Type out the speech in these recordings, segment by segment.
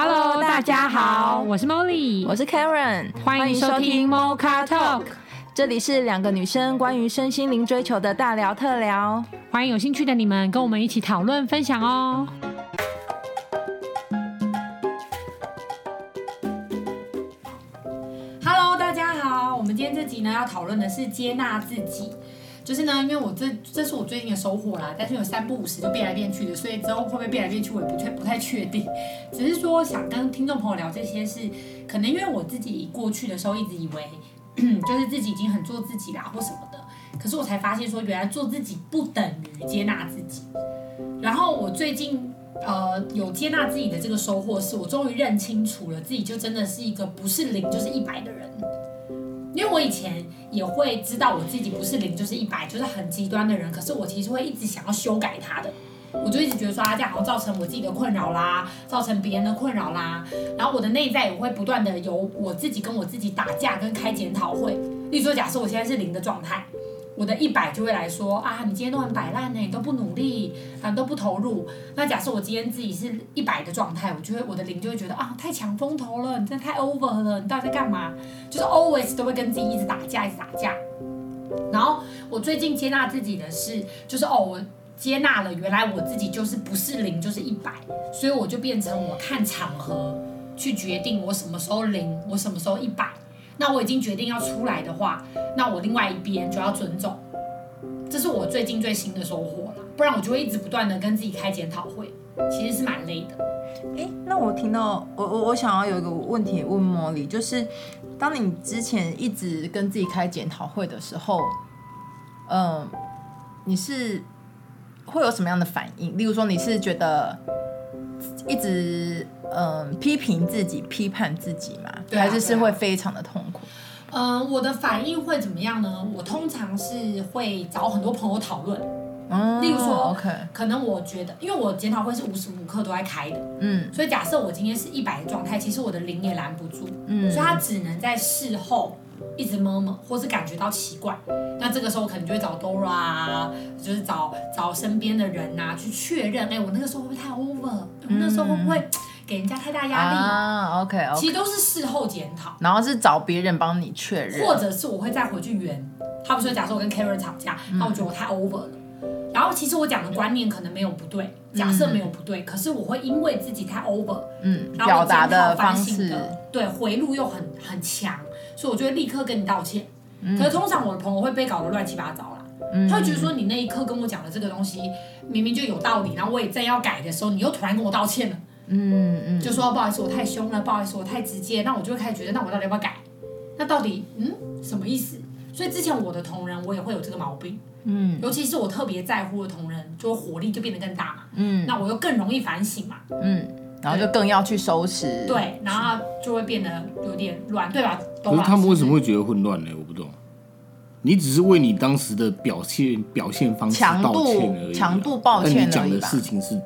Hello，大家好，我是 Molly，我是 Karen，欢迎收听 Mocha Talk，这里是两个女生关于身心灵追求的大聊特聊，欢迎有兴趣的你们跟我们一起讨论分享哦。Hello，大家好，我们今天这集呢要讨论的是接纳自己。就是呢，因为我这这是我最近的收获啦，但是有三不五时就变来变去的，所以之后会不会变来变去，我也不确不太确定。只是说想跟听众朋友聊这些事，可能因为我自己过去的时候一直以为，就是自己已经很做自己啦或什么的，可是我才发现说，原来做自己不等于接纳自己。然后我最近呃有接纳自己的这个收获，是我终于认清楚了自己就真的是一个不是零就是一百的人。因为我以前也会知道我自己不是零就是一百，就是很极端的人，可是我其实会一直想要修改它的，我就一直觉得说啊，这样好像造成我自己的困扰啦，造成别人的困扰啦，然后我的内在也会不断的由我自己跟我自己打架跟开检讨会，例如说假设我现在是零的状态。我的一百就会来说啊，你今天都很摆烂呢，你都不努力，啊，都不投入。那假设我今天自己是一百的状态，我就会我的零就会觉得啊，太抢风头了，你真的太 over 了，你到底在干嘛？就是 always 都会跟自己一直打架，一直打架。然后我最近接纳自己的是，就是哦，我接纳了，原来我自己就是不是零就是一百，所以我就变成我看场合去决定我什么时候零，我什么时候一百。那我已经决定要出来的话，那我另外一边就要尊重，这是我最近最新的收获了。不然我就会一直不断的跟自己开检讨会，其实是蛮累的。诶，那我听到我我我想要有一个问题问茉莉，就是当你之前一直跟自己开检讨会的时候，嗯，你是会有什么样的反应？例如说你是觉得一直。嗯，批评自己、批判自己嘛，对啊，还是是会非常的痛苦。嗯，我的反应会怎么样呢？我通常是会找很多朋友讨论。嗯，例如说，OK，可能我觉得，因为我检讨会是无时无刻都在开的，嗯，所以假设我今天是一百的状态，其实我的零也拦不住，嗯，所以他只能在事后一直 murmur，或是感觉到奇怪。那这个时候可能就会找 Dora 啊，就是找找身边的人呐，去确认，哎，我那个时候会不会太 over？我那时候会不会？给人家太大压力啊，OK OK，其实都是事后检讨，然后是找别人帮你确认，或者是我会再回去圆。他不说，假设我跟 Karen 吵架，那、嗯、我觉得我太 over 了。然后其实我讲的观念可能没有不对，假设没有不对，嗯、可是我会因为自己太 over，嗯，然后表达的方式，对，回路又很很强，所以我就会立刻跟你道歉。嗯、可是通常我的朋友会被搞得乱七八糟啦，嗯、他会觉得说你那一刻跟我讲的这个东西明明就有道理，然后我也正要改的时候，你又突然跟我道歉了。嗯嗯，就说不好意思，我太凶了，不好意思，我太直接，那我就会开始觉得，那我到底要不要改？那到底嗯什么意思？所以之前我的同仁，我也会有这个毛病，嗯，尤其是我特别在乎的同仁，就火力就变得更大嘛，嗯，那我又更容易反省嘛，嗯，然后就更要去收拾，对，然后就会变得有点乱，对吧？可是他们为什么会觉得混乱呢？我不懂。你只是为你当时的表现表现方式道歉而已，强度抱歉而已，但你讲的事情是。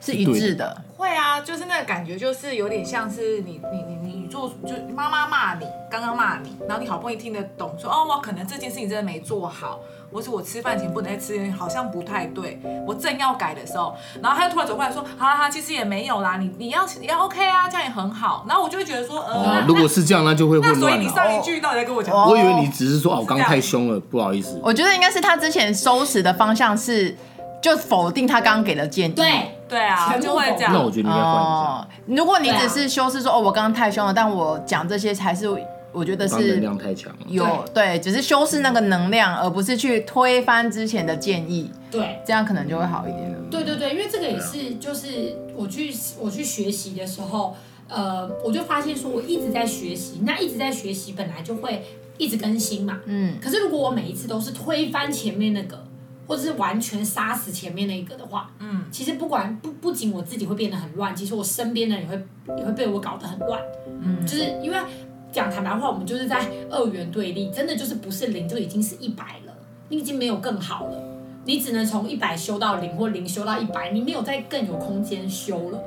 是一致的，会啊，就是那个感觉，就是有点像是你你你你做，就妈妈骂你，刚刚骂你，然后你好不容易听得懂，说哦，我可能这件事情真的没做好，或是我吃饭前不能再吃，好像不太对，我正要改的时候，然后他又突然走过来说，好好，其实也没有啦，你你要你要 OK 啊，这样也很好，然后我就会觉得说，呃，哦、如果是这样，那就会混乱。所以你上一句到底在跟我讲？我以为你只是说，哦，我刚太凶了，不好意思。我觉得应该是他之前收拾的方向是。就否定他刚刚给的建议，对对啊，就会这样。那我觉得你应该换一下。哦，如果你只是修饰说，哦，我刚刚太凶了，但我讲这些才是我觉得是能量太强了。有对，只是修饰那个能量，而不是去推翻之前的建议。对，这样可能就会好一点。对对对，因为这个也是，就是我去我去学习的时候，呃，我就发现说我一直在学习，那一直在学习本来就会一直更新嘛。嗯。可是如果我每一次都是推翻前面那个。或者是完全杀死前面那一个的话，嗯，其实不管不不仅我自己会变得很乱，其实我身边的人也会也会被我搞得很乱，嗯，就是因为讲坦白话，我们就是在二元对立，真的就是不是零就已经是一百了，你已经没有更好了，你只能从一百修到零或零修到一百，你没有再更有空间修了，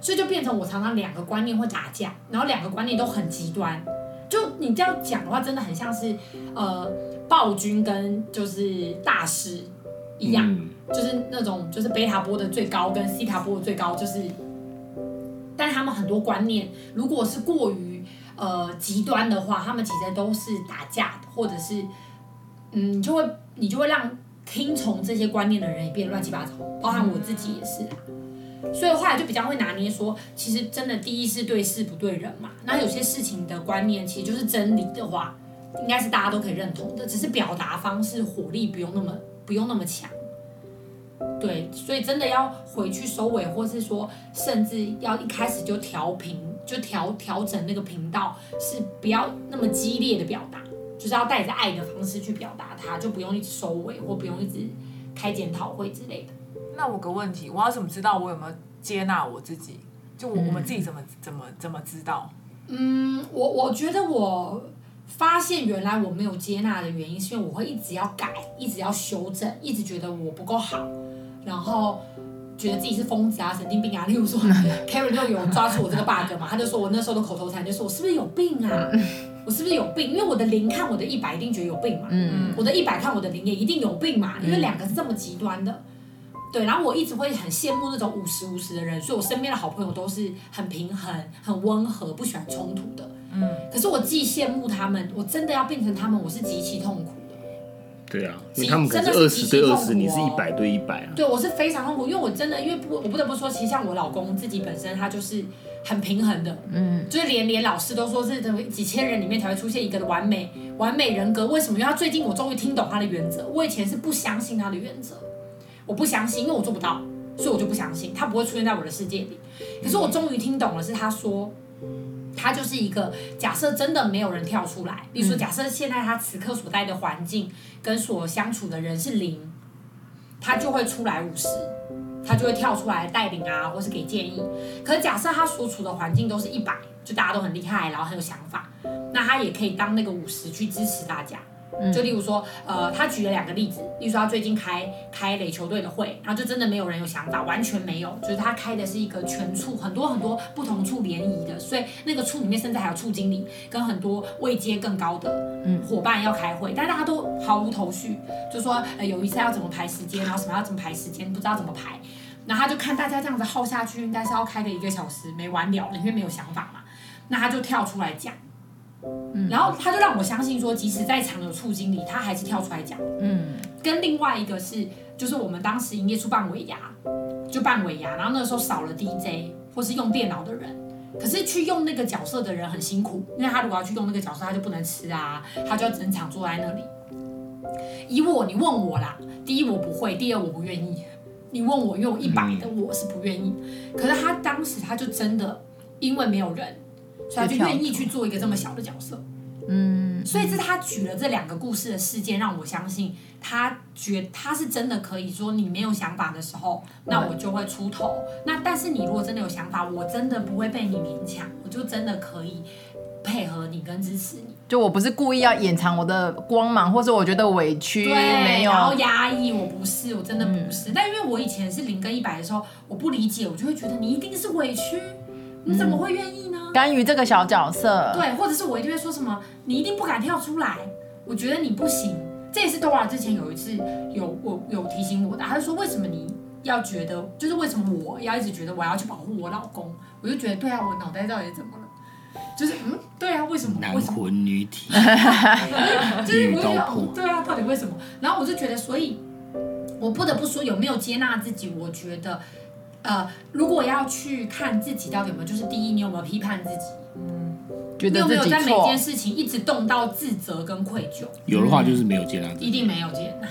所以就变成我常常两个观念会打架，然后两个观念都很极端，就你这样讲的话，真的很像是呃暴君跟就是大师。一样，嗯、就是那种，就是贝塔波的最高跟西塔波的最高，就是但他们很多观念如果是过于呃极端的话，他们其实都是打架的，或者是嗯，就会你就会让听从这些观念的人也变乱七八糟，包含我自己也是。所以后来就比较会拿捏说，其实真的第一是对事不对人嘛。那有些事情的观念其实就是真理的话，应该是大家都可以认同的，只是表达方式火力不用那么不用那么强。对，所以真的要回去收尾，或是说，甚至要一开始就调频，就调调整那个频道，是不要那么激烈的表达，就是要带着爱的方式去表达它，就不用一直收尾，或不用一直开检讨会之类的。那我个问题，我要怎么知道我有没有接纳我自己？就我我们自己怎么怎么怎么知道？嗯，我我觉得我发现原来我没有接纳的原因，是因为我会一直要改，一直要修正，一直觉得我不够好。然后觉得自己是疯子啊、神经病啊。例如说，Karen 就有抓住我这个 bug 嘛，他就说我那时候的口头禅就说我是不是有病啊？我是不是有病？因为我的零看我的一百一定觉得有病嘛。嗯，我的一百看我的零也一定有病嘛。因为两个是这么极端的。对，然后我一直会很羡慕那种五十五十的人，所以我身边的好朋友都是很平衡、很温和、不喜欢冲突的。嗯，可是我既羡慕他们，我真的要变成他们，我是极其痛苦的。对啊，因为他们可能是二十对二十，你是一百对一百啊。对，我是非常痛苦，因为我真的，因为不，我不得不说，其实像我老公自己本身，他就是很平衡的，嗯，就是连连老师都说是这几千人里面才会出现一个的完美完美人格。为什么？因为他最近我终于听懂他的原则。我以前是不相信他的原则，我不相信，因为我做不到，所以我就不相信他不会出现在我的世界里。可是我终于听懂了，是他说。他就是一个假设，真的没有人跳出来。比如说，假设现在他此刻所在的环境跟所相处的人是零，他就会出来五十，他就会跳出来带领啊，或是给建议。可是假设他所处的环境都是一百，就大家都很厉害，然后很有想法，那他也可以当那个五十去支持大家。就例如说，呃，他举了两个例子，例如说他最近开开垒球队的会，然后就真的没有人有想法，完全没有，就是他开的是一个全处很多很多不同处联谊的，所以那个处里面甚至还有处经理跟很多位阶更高的伙伴要开会，但大家都毫无头绪，就说呃有一次要怎么排时间，然后什么要怎么排时间，不知道怎么排，然后他就看大家这样子耗下去，应该是要开个一个小时没完了了，因为没有想法嘛，那他就跳出来讲。然后他就让我相信说，即使在场有处经理，他还是跳出来讲。嗯，跟另外一个是，就是我们当时营业处办尾牙，就办尾牙，然后那个时候少了 DJ 或是用电脑的人，可是去用那个角色的人很辛苦，因为他如果要去用那个角色，他就不能吃啊，他就要整场坐在那里。以我，你问我啦，第一我不会，第二我不愿意。你问我，因为我一百的我是不愿意，可是他当时他就真的因为没有人。所以他就愿意去做一个这么小的角色，嗯，所以是他举了这两个故事的事件，让我相信他觉他是真的可以说，你没有想法的时候，那我就会出头。那但是你如果真的有想法，我真的不会被你勉强，我就真的可以配合你跟支持你。就我不是故意要掩藏我的光芒，或者我觉得委屈，对，没有，然后压抑，我不是，我真的不是。嗯，但因为我以前是零跟一百的时候，我不理解，我就会觉得你一定是委屈，你怎么会愿意呢？甘于这个小角色，对，或者是我一定会说什么，你一定不敢跳出来，我觉得你不行。这也是 Dora 之前有一次有我有提醒我的，他就说，为什么你要觉得，就是为什么我要一直觉得我要去保护我老公？我就觉得对啊，我脑袋到底怎么了？就是嗯，对啊，为什么？男魂女体，就是我就觉得对啊，到底为什么？然后我就觉得，所以我不得不说，有没有接纳自己？我觉得。呃，如果要去看自己到底有没有，就是第一，你有没有批判自己？嗯，觉得你有没有在每件事情一直动到自责跟愧疚？有的话就是没有接纳一定没有接纳，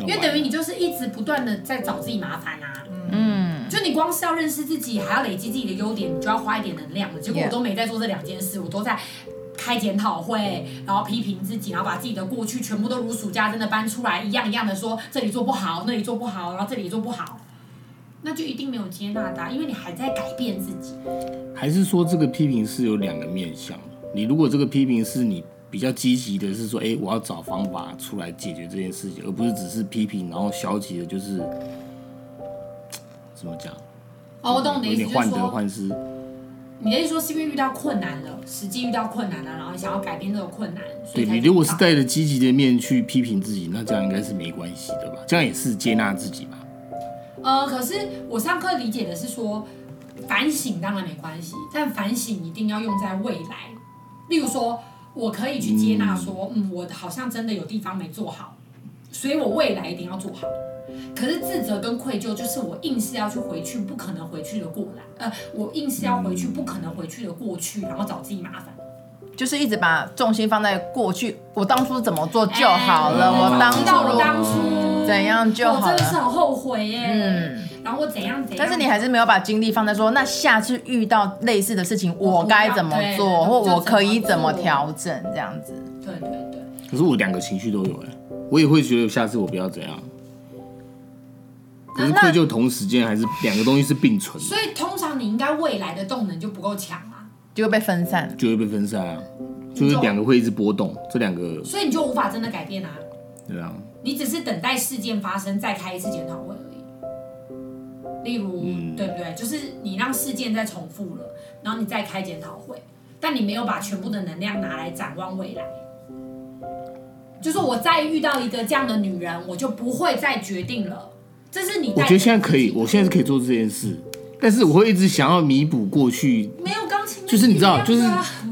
因为等于你就是一直不断的在找自己麻烦啊。嗯，就你光是要认识自己，还要累积自己的优点，你就要花一点能量了。结果我都没在做这两件事，我都在开检讨会，然后批评自己，然后把自己的过去全部都如数家珍的搬出来，一样一样的说这里做不好，那里做不好，然后这里做不好。那就一定没有接纳他，因为你还在改变自己。还是说这个批评是有两个面向？你如果这个批评是你比较积极的，是说，哎，我要找方法出来解决这件事情，而不是只是批评，然后消极的，就是怎么讲？哦，我懂你的意思，就是说，患得患失。你的意思说是因为遇到困难了，实际遇到困难了，然后想要改变这个困难。对，你如果是带着积极的面去批评自己，那这样应该是没关系的吧？这样也是接纳自己吧？呃，可是我上课理解的是说，反省当然没关系，但反省一定要用在未来。例如说，我可以去接纳说，嗯，我好像真的有地方没做好，所以我未来一定要做好。可是自责跟愧疚，就是我硬是要去回去，不可能回去的过来，呃，我硬是要回去，不可能回去的过去，然后找自己麻烦，就是一直把重心放在过去，我当初怎么做就好了，我当初我当初怎样就好了，我真的是很后悔耶，嗯，然后我怎样怎样，但是你还是没有把精力放在说，那下次遇到类似的事情，我该怎么做，或我可以怎么调整这样子，对对对。可是我两个情绪都有哎，我也会觉得下次我不要怎样。可是愧疚同时间还是两个东西是并存的，所以通常你应该未来的动能就不够强啊，就会被分散，就会被分散啊，就是两个会一直波动，这两个，所以你就无法真的改变啊，对啊，你只是等待事件发生再开一次检讨会而已。例如，嗯、对不对？就是你让事件再重复了，然后你再开检讨会，但你没有把全部的能量拿来展望未来。就是我再遇到一个这样的女人，我就不会再决定了。这是你，我觉得现在可以，我现在是可以做这件事，但是我会一直想要弥补过去。没有钢琴，就是你知道，就是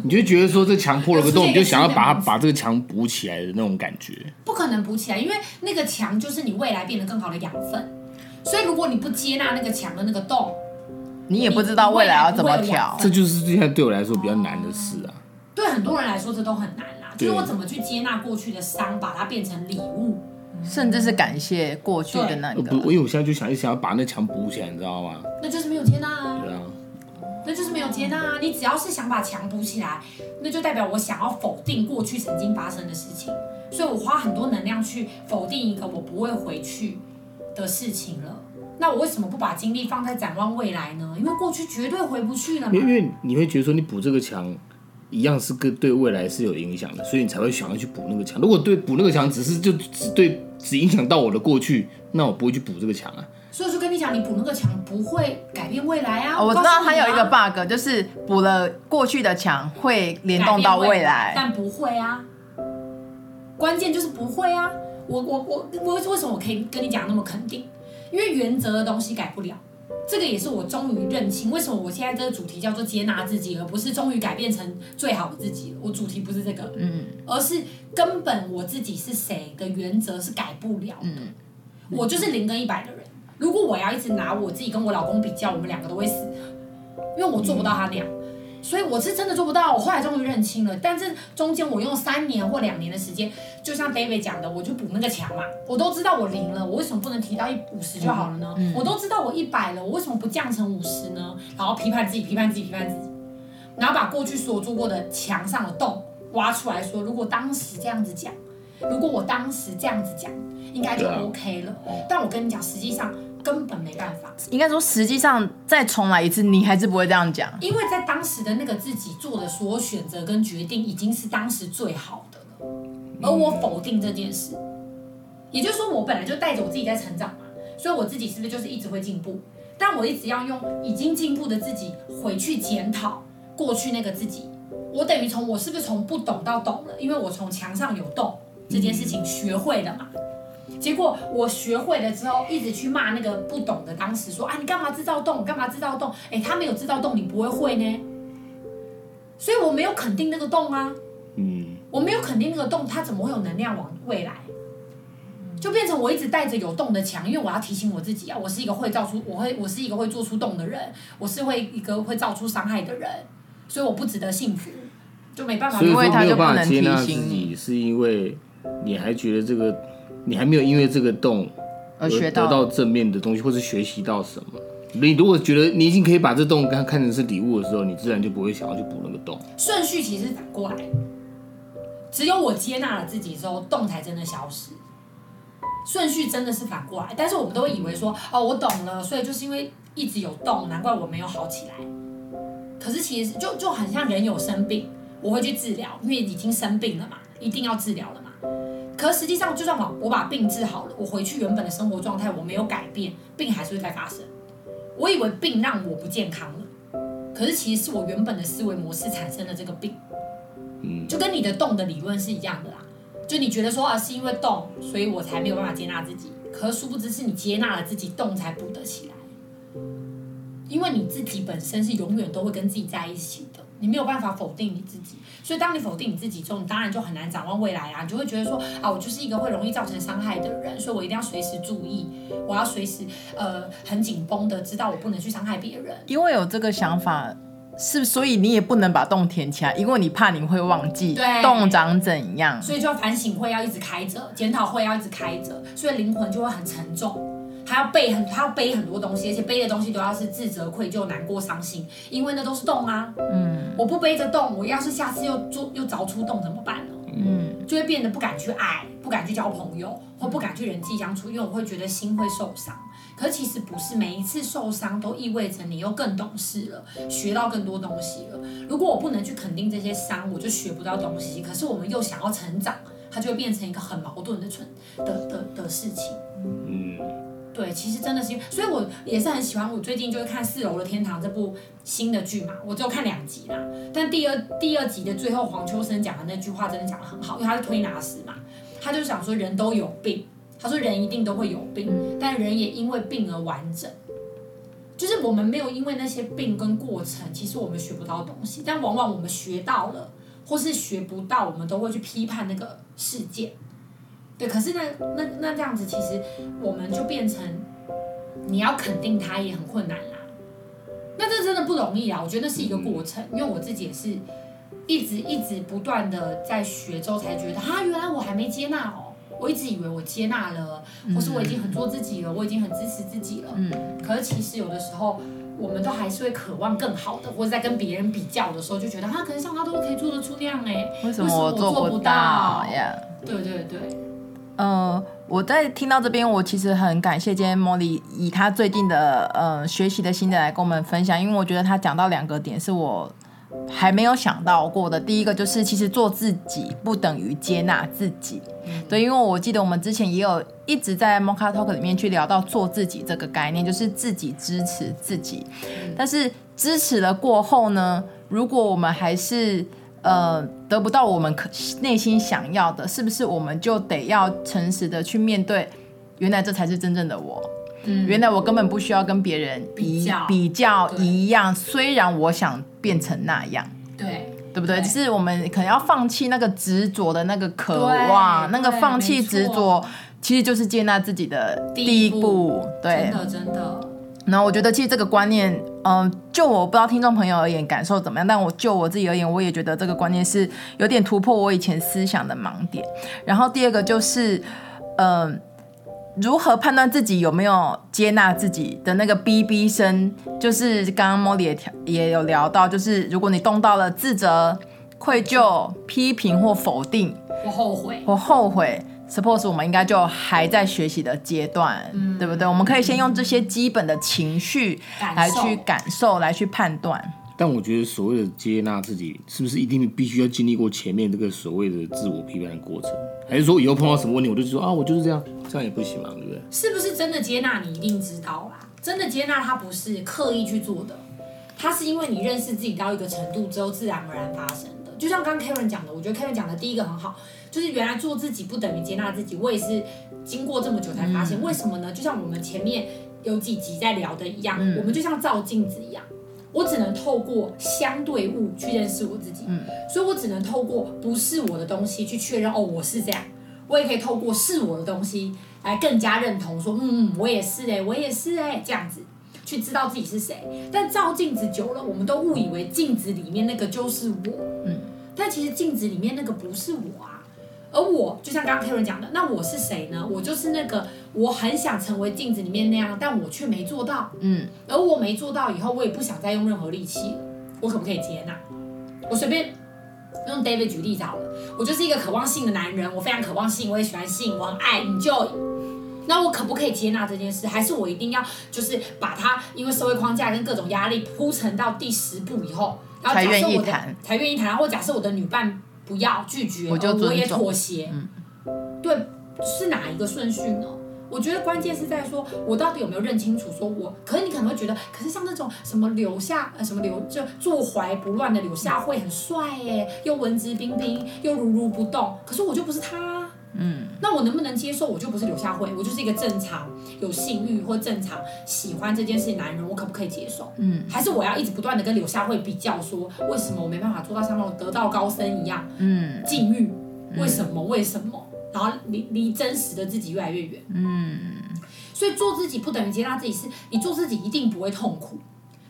你就觉得说这墙破了个洞，你就想要把它把这个墙补起来的那种感觉。不可能补起来，因为那个墙就是你未来变得更好的养分。所以如果你不接纳那个墙的那个洞，你也不知道未来要怎么调。这就是现在对我来说比较难的事啊。对很多人来说，这都很难啦。就是我怎么去接纳过去的伤，把它变成礼物。甚至是感谢过去的那个。不，我因为我现在就想一想要把那墙补起来，你知道吗？那就是没有接纳啊。对啊。那就是没有接纳啊！你只要是想把墙补起来，那就代表我想要否定过去曾经发生的事情，所以我花很多能量去否定一个我不会回去的事情了。那我为什么不把精力放在展望未来呢？因为过去绝对回不去了嘛。因为你会觉得说你补这个墙。一样是跟对未来是有影响的，所以你才会想要去补那个墙。如果对补那个墙只是就只对只影响到我的过去，那我不会去补这个墙啊。所以说跟你讲，你补那个墙不会改变未来啊。哦，我知道它有一个 bug，就是补了过去的墙会联动到未来，未来但不会啊。关键就是不会啊。我我我我为什么我可以跟你讲那么肯定？因为原则的东西改不了。这个也是我终于认清，为什么我现在这个主题叫做接纳自己，而不是终于改变成最好的自己。我主题不是这个，嗯，而是根本我自己是谁的原则是改不了的。嗯，我就是零跟一百的人。如果我要一直拿我自己跟我老公比较，我们两个都会死，因为我做不到他那样。所以我是真的做不到，我后来终于认清了。但是中间我用三年或两年的时间，就像 David 讲的，我就补那个墙嘛。我都知道我零了，我为什么不能提到一五十就好了呢？嗯嗯、我都知道我一百了，我为什么不降成五十呢？然后批判自己，批判自己，批判自己，然后把过去所有做过的墙上的洞挖出来说，如果当时这样子讲，如果我当时这样子讲，应该就 OK 了。啊、但我跟你讲，实际上。根本没办法，应该说，实际上再重来一次，你还是不会这样讲。因为在当时的那个自己做的所有选择跟决定，已经是当时最好的了。而我否定这件事，也就是说，我本来就带着我自己在成长嘛，所以我自己是不是就是一直会进步？但我一直要用已经进步的自己回去检讨过去那个自己，我等于从我是不是从不懂到懂了？因为我从墙上有洞这件事情学会了嘛。结果我学会了之后，一直去骂那个不懂的，当时说啊，你干嘛制造洞？干嘛制造洞？哎，他没有制造洞，你不会会呢。所以我没有肯定那个洞啊，嗯，我没有肯定那个洞，它怎么会有能量往未来？就变成我一直带着有洞的墙，因为我要提醒我自己啊，我是一个会造出，我会，我是一个会做出洞的人，我是会一个会造出伤害的人，所以我不值得幸福，就没办法，因为他就不能提醒你，是因为你还觉得这个。你还没有因为这个洞而得到正面的东西，或是学习到什么？你如果觉得你已经可以把这洞看看成是礼物的时候，你自然就不会想要去补那个洞。顺序其实反过来，只有我接纳了自己之后，洞才真的消失。顺序真的是反过来，但是我们都会以为说，哦，我懂了，所以就是因为一直有洞，难怪我没有好起来。可是其实就就很像人有生病，我会去治疗，因为已经生病了嘛，一定要治疗了嘛。可实际上，就算我我把病治好了，我回去原本的生活状态，我没有改变，病还是会再发生。我以为病让我不健康了，可是其实是我原本的思维模式产生了这个病。嗯，就跟你的动的理论是一样的啦。就你觉得说啊，是因为动，所以我才没有办法接纳自己。可殊不知是你接纳了自己，动才补得起来。因为你自己本身是永远都会跟自己在一起的，你没有办法否定你自己。所以当你否定你自己之后，你当然就很难展望未来啊，你就会觉得说啊，我就是一个会容易造成伤害的人，所以我一定要随时注意，我要随时呃很紧绷的知道我不能去伤害别人。因为有这个想法，是所以你也不能把洞填起来，因为你怕你会忘记洞长怎样。所以就反省会要一直开着，检讨会要一直开着，所以灵魂就会很沉重。他要背很，他要背很多东西，而且背的东西都要是自责、愧疚、难过、伤心，因为那都是洞啊。嗯，我不背着洞，我要是下次又做又凿出洞怎么办呢？嗯，就会变得不敢去爱，不敢去交朋友，或不敢去人际相处，因为我会觉得心会受伤。可是其实不是，每一次受伤都意味着你又更懂事了，学到更多东西了。如果我不能去肯定这些伤，我就学不到东西。可是我们又想要成长，它就会变成一个很矛盾的存的的的，的事情。嗯。对，其实真的是，所以我也是很喜欢。我最近就是看《四楼的天堂》这部新的剧嘛，我只有看两集啦。但第二第二集的最后，黄秋生讲的那句话真的讲得很好，因为他是推拿师嘛，他就想说人都有病，他说人一定都会有病，但人也因为病而完整。就是我们没有因为那些病跟过程，其实我们学不到东西，但往往我们学到了，或是学不到，我们都会去批判那个事件。对，可是那那那这样子，其实我们就变成你要肯定他也很困难啦。那这真的不容易啊！我觉得那是一个过程，因为我自己也是一直一直不断的在学之后，才觉得啊，原来我还没接纳哦。我一直以为我接纳了，或是我已经很做自己了，我已经很支持自己了。嗯。可是其实有的时候，我们都还是会渴望更好的，或者在跟别人比较的时候，就觉得啊，可能像他都可以做得出那样哎，为什么我做不到呀？对对对。呃，我在听到这边，我其实很感谢今天茉莉以她最近的呃学习的心得来跟我们分享，因为我觉得她讲到两个点是我还没有想到过的。第一个就是，其实做自己不等于接纳自己，嗯、对，因为我记得我们之前也有一直在 Mocha Talk 里面去聊到做自己这个概念，就是自己支持自己，嗯、但是支持了过后呢，如果我们还是呃，得不到我们可内心想要的，是不是我们就得要诚实的去面对？原来这才是真正的我。嗯，原来我根本不需要跟别人比较比较一样，虽然我想变成那样。对，对不对？只是我们可能要放弃那个执着的那个渴望，那个放弃执着，其实就是接纳自己的第一步。对，真的真的。然后我觉得，其实这个观念，嗯、呃，就我不知道听众朋友而言感受怎么样，但我就我自己而言，我也觉得这个观念是有点突破我以前思想的盲点。然后第二个就是，嗯、呃，如何判断自己有没有接纳自己的那个哔哔声，就是刚刚茉莉也也有聊到，就是如果你动到了自责、愧疚、批评或否定，我后悔，我后悔。Suppose 我们应该就还在学习的阶段，嗯、对不对？我们可以先用这些基本的情绪来去感受，来去判断。但我觉得所谓的接纳自己，是不是一定必须要经历过前面这个所谓的自我批判的过程？还是说以后碰到什么问题，我就说啊，我就是这样，这样也不行嘛，对不对？是不是真的接纳？你一定知道啦。真的接纳，它不是刻意去做的，它是因为你认识自己到一个程度之后，自然而然发生的。就像刚刚 Karen 讲的，我觉得 Karen 讲的第一个很好。就是原来做自己不等于接纳自己，我也是经过这么久才发现，为什么呢？就像我们前面有几集在聊的一样，我们就像照镜子一样，我只能透过相对物去认识我自己，所以我只能透过不是我的东西去确认哦，我是这样，我也可以透过是我的东西来更加认同说，嗯，我也是哎，我也是哎，这样子去知道自己是谁。但照镜子久了，我们都误以为镜子里面那个就是我，嗯，但其实镜子里面那个不是我啊。而我就像刚刚 Karen 讲的，那我是谁呢？我就是那个我很想成为镜子里面那样，但我却没做到。嗯，而我没做到以后，我也不想再用任何力气了。我可不可以接纳？我随便用 David 举例子好了。我就是一个渴望性的男人，我非常渴望性，我也喜欢性，我很爱 enjoy。那我可不可以接纳这件事？还是我一定要就是把它因为社会框架跟各种压力铺陈到第十步以后，然后假设我的才愿意谈，才愿意谈，或假设我的女伴。不要拒绝，我就我也妥协。嗯，对，是哪一个顺序呢？我觉得关键是在说，我到底有没有认清楚？说我，可是你可能会觉得，可是像那种什么柳下呃，什么柳就坐怀不乱的柳下惠很帅耶，又文质彬彬，又如如不动。可是我就不是他，嗯，那我能不能接受？我就不是柳下惠，我就是一个正常有性欲或正常喜欢这件事的男人，我可不可以接受？嗯，还是我要一直不断的跟柳下惠比较，说为什么我没办法做到像那种得道高僧一样？嗯，禁欲为什么？为什么？然后离离真实的自己越来越远。嗯，所以做自己不等于接纳自己，是你做自己一定不会痛苦。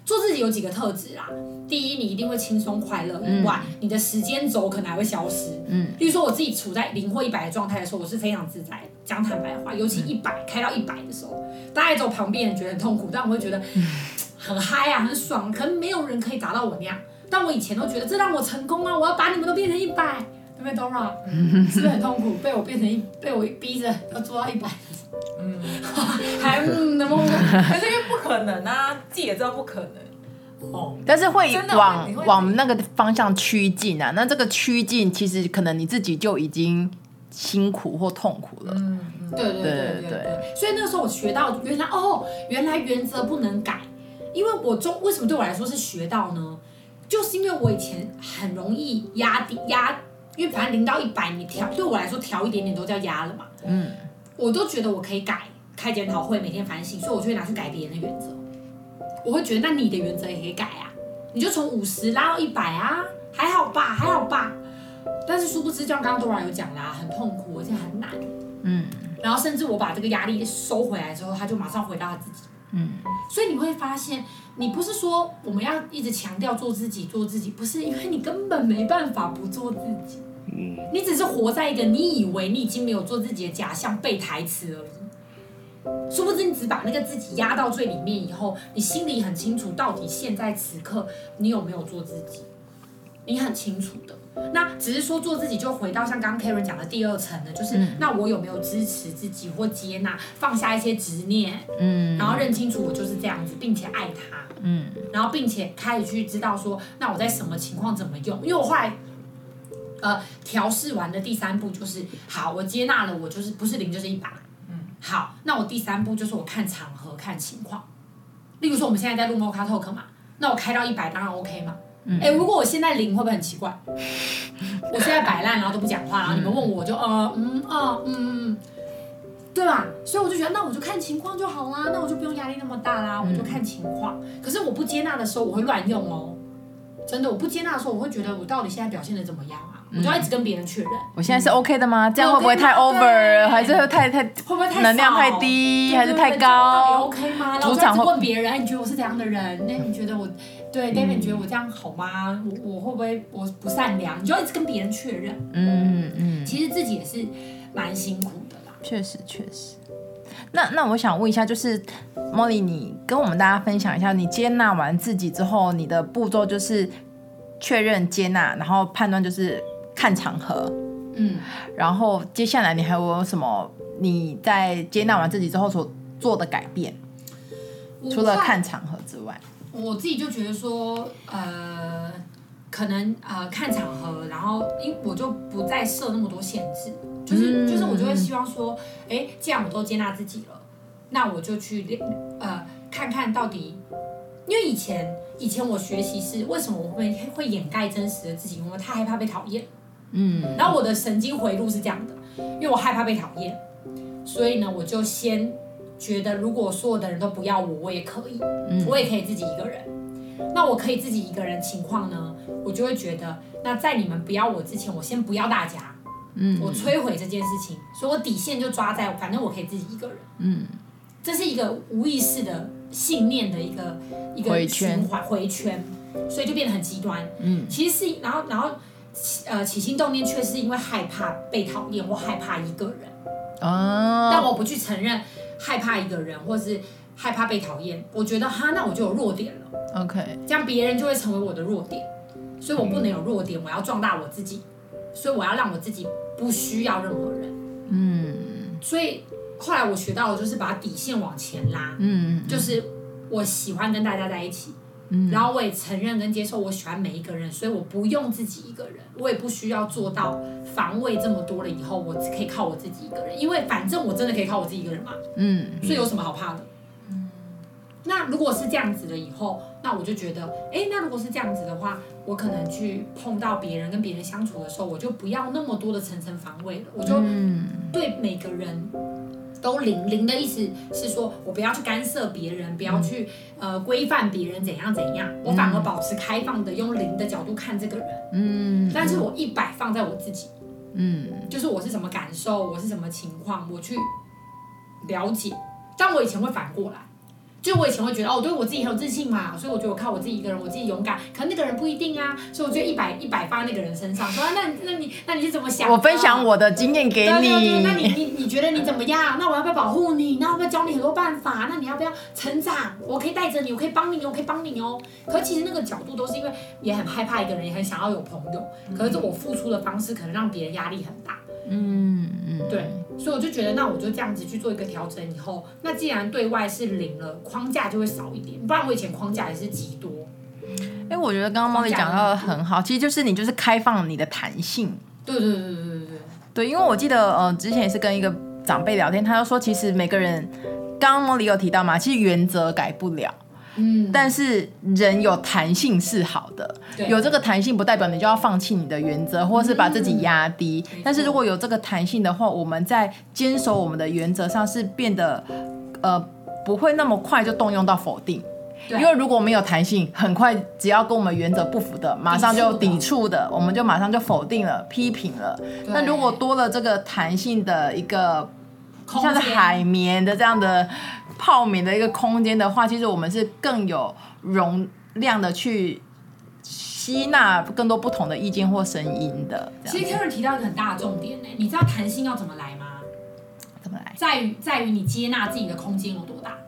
做自己有几个特质啦，第一，你一定会轻松快乐，以外，嗯、你的时间轴可能还会消失。嗯，例如说我自己处在零或一百的状态的时候，我是非常自在。讲坦白话，尤其一百、嗯、开到一百的时候，大家走旁边人觉得很痛苦，但我会觉得 很嗨啊，很爽。可能没有人可以达到我那样，但我以前都觉得这让我成功啊，我要把你们都变成一百，对不对，Dora？是不是很痛苦？被我变成一，被我逼着要做到一百。嗯，还能不能？可是因为不可能啊，自己也知道不可能。哦，但是会往往那个方向趋近啊。那这个趋近，其实可能你自己就已经辛苦或痛苦了。嗯，对对对对对，对，对。所以那个时候我学到，原来哦，原来原则不能改。因为我中为什么对我来说是学到呢？就是因为我以前很容易压低压，因为反正零到一百你调，对我来说调一点点都叫压了嘛。嗯。我都觉得我可以改，开检讨会，每天反省，所以我就会拿去改别人的原则。我会觉得，那你的原则也可以改啊，你就从五十拉到一百啊，还好吧，还好吧。但是殊不知，就像刚刚 Dora 有讲啦，很痛苦，而且很难。嗯。然后甚至我把这个压力收回来之后，他就马上回到他自己。嗯。所以你会发现，你不是说我们要一直强调做自己，做自己，不是，因为你根本没办法不做自己。嗯，你只是活在一个你以为你已经没有做自己的假象背台词而已，殊不知你只把那个自己压到最里面以后，你心里很清楚到底现在此刻你有没有做自己，你很清楚的。那只是说做自己就回到像刚刚 Karen 讲的第二层的，就是、嗯、那我有没有支持自己或接纳，放下一些执念，嗯，然后认清楚我就是这样子，并且爱他，嗯，然后并且开始去知道说，那我在什么情况怎么用，因为我后来。呃，调试完的第三步就是好，我接纳了，我就是不是零就是一百，嗯，好，那我第三步就是我看场合看情况，例如说我们现在在录 Mocha Talk 嘛，那我开到一百当然 OK 嘛，嗯，哎，如果我现在零会不会很奇怪？我现在摆烂然后都不讲话，然后你们问我就呃嗯啊嗯嗯，对吧？所以我就觉得那我就看情况就好啦，那我就不用压力那么大啦，我就看情况。可是我不接纳的时候我会乱用哦，真的我不接纳的时候我会觉得我到底现在表现的怎么样啊？我就要一直跟别人确认，我现在是 OK 的吗？这样会不会太 over？还是太太会不会太能量太低？还是太高？OK 吗？然后就问别人，哎你觉得我是怎样的人？那你觉得我对 David 你觉得我这样好吗？我我会不会我不善良？你就要一直跟别人确认。嗯嗯，其实自己也是蛮辛苦的啦。确实确实。那那我想问一下，就是 Molly，你跟我们大家分享一下，你接纳完自己之后，你的步骤就是确认、接纳，然后判断就是。看场合，嗯，然后接下来你还有什么？你在接纳完自己之后所做的改变？除了看场合之外，我自己就觉得说，呃，可能呃看场合，然后因我就不再设那么多限制，就是、嗯、就是我就会希望说，哎，既然我都接纳自己了，那我就去呃看看到底，因为以前以前我学习是为什么我会会掩盖真实的自己，因为太害怕被讨厌。嗯，然后我的神经回路是这样的，因为我害怕被讨厌，所以呢，我就先觉得如果所有的人都不要我，我也可以，嗯，我也可以自己一个人。那我可以自己一个人情况呢，我就会觉得，那在你们不要我之前，我先不要大家，嗯，我摧毁这件事情，所以我底线就抓在，反正我可以自己一个人，嗯，这是一个无意识的信念的一个一个循环回圈，所以就变得很极端，嗯，其实是然后然后。呃，起心动念却是因为害怕被讨厌或害怕一个人哦，但我不去承认害怕一个人或是害怕被讨厌，我觉得哈，那我就有弱点了。OK，这样别人就会成为我的弱点，所以我不能有弱点，我要壮大我自己，所以我要让我自己不需要任何人。嗯，所以后来我学到的就是把底线往前拉，嗯，就是我喜欢跟大家在一起。嗯、然后我也承认跟接受，我喜欢每一个人，所以我不用自己一个人，我也不需要做到防卫这么多了。以后我可以靠我自己一个人，因为反正我真的可以靠我自己一个人嘛。嗯，所以有什么好怕的？嗯，那如果是这样子了以后，那我就觉得，哎，那如果是这样子的话，我可能去碰到别人跟别人相处的时候，我就不要那么多的层层防卫了，我就对每个人都零零的意思是说，我不要去干涉别人，不要去呃规范别人怎样怎样，我反而保持开放的，用零的角度看这个人，嗯，但是我一百放在我自己，嗯，就是我是什么感受，我是什么情况，我去了解，但我以前会反过来。就我以前会觉得哦，对我自己很有自信嘛，所以我觉得我靠我自己一个人，我自己勇敢。可能那个人不一定啊，所以我觉得一百一百放在那个人身上。说那那你 那你是怎么想？我分享我的经验给你。对对对，那你你你觉得你怎么样？那我要不要保护你？那我要不要教你很多办法？那你要不要成长？我可以带着你，我可以帮你，我可以帮你哦。可其实那个角度都是因为也很害怕一个人，也很想要有朋友。可是我付出的方式可能让别人压力很大。嗯嗯，对。所以我就觉得，那我就这样子去做一个调整以后，那既然对外是零了，框架就会少一点。不然我以前框架也是极多。哎，我觉得刚刚 Molly 讲到的很好，其实就是你就是开放你的弹性。对对对对对对。对，因为我记得呃之前也是跟一个长辈聊天，他就说其实每个人，刚刚 Molly 有提到嘛，其实原则改不了。嗯，但是人有弹性是好的，有这个弹性不代表你就要放弃你的原则，或者是把自己压低。嗯、但是如果有这个弹性的话，我们在坚守我们的原则上是变得，呃，不会那么快就动用到否定。对因为如果我们有弹性，很快只要跟我们原则不符的，马上就抵触的，我们就马上就否定了、批评了。那如果多了这个弹性的一个，像是海绵的这样的。泡棉的一个空间的话，其实我们是更有容量的去吸纳更多不同的意见或声音的。其实 Karen 提到一个很大的重点呢，你知道弹性要怎么来吗？怎么来？在于在于你接纳自己的空间有多大。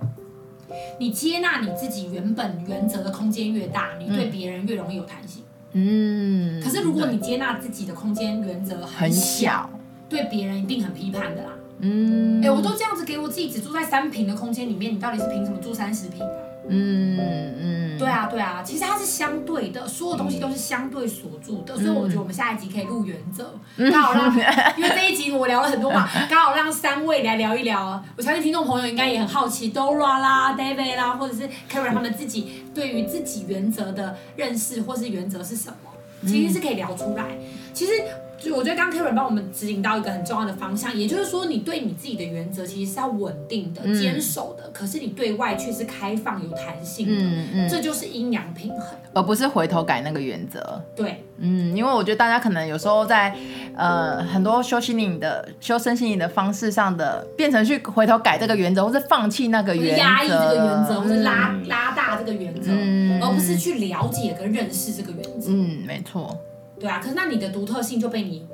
你接纳你自己原本原则的空间越大，你对别人越容易有弹性。嗯。可是如果你接纳自己的空间原则很小，很小对别人一定很批判的啦。嗯，哎、欸，我都这样子给我自己只住在三平的空间里面，你到底是凭什么住三十平？嗯嗯，对啊对啊，其实它是相对的，所有东西都是相对锁住的，嗯、所以我觉得我们下一集可以录原则，刚、嗯、好让，因为这一集我聊了很多嘛，刚好让三位来聊一聊。我相信听众朋友应该也很好奇，Dora 啦、David 啦，或者是 Karen 他们自己对于自己原则的认识，或是原则是什么，其实是可以聊出来。其实。就我觉得刚 Karen 帮我们指引到一个很重要的方向，也就是说，你对你自己的原则其实是要稳定的、坚守的，可是你对外却是开放、有弹性的，嗯嗯，这就是阴阳平衡，而不是回头改那个原则。对，嗯，因为我觉得大家可能有时候在呃很多修心灵的、修身心灵的方式上的，变成去回头改这个原则，或是放弃那个原则，压抑这个原则，或是拉拉大这个原则，嗯，而不是去了解跟认识这个原则。嗯，没错。对啊，可是那你的独特性就被你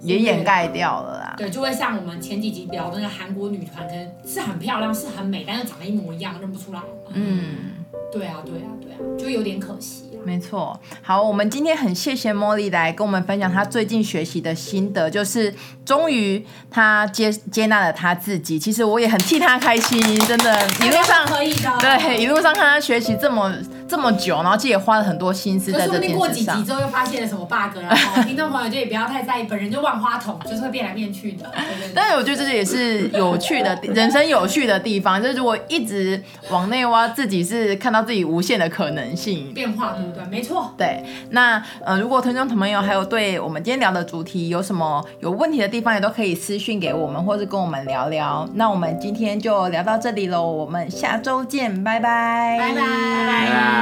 也掩盖掉了啦。对，就会像我们前几集聊的那个韩国女团，可能是很漂亮，是很美，但是长得一模一样，认不出来。嗯，对啊，对啊，对啊，就有点可惜。没错，好，我们今天很谢谢 Molly 来跟我们分享她最近学习的心得，就是终于她接接纳了她自己。其实我也很替她开心，真的，一路上可以的，对，一路上看她学习这么这么久，然后自己也花了很多心思在这件事上。过几集之后又发现了什么 bug，然后 听众朋友就也不要太在意，本人就万花筒，就是会变来变去的。对对对，但是我觉得这也是有趣的，人生有趣的地方，就是如果一直往内挖，自己是看到自己无限的可能性变化，对不对？没错。对，那呃，如果听众朋友还有对我们今天聊的主题有什么有问题的地方，也都可以私讯给我们，或是跟我们聊聊。那我们今天就聊到这里喽，我们下周见，拜拜，拜拜，拜拜。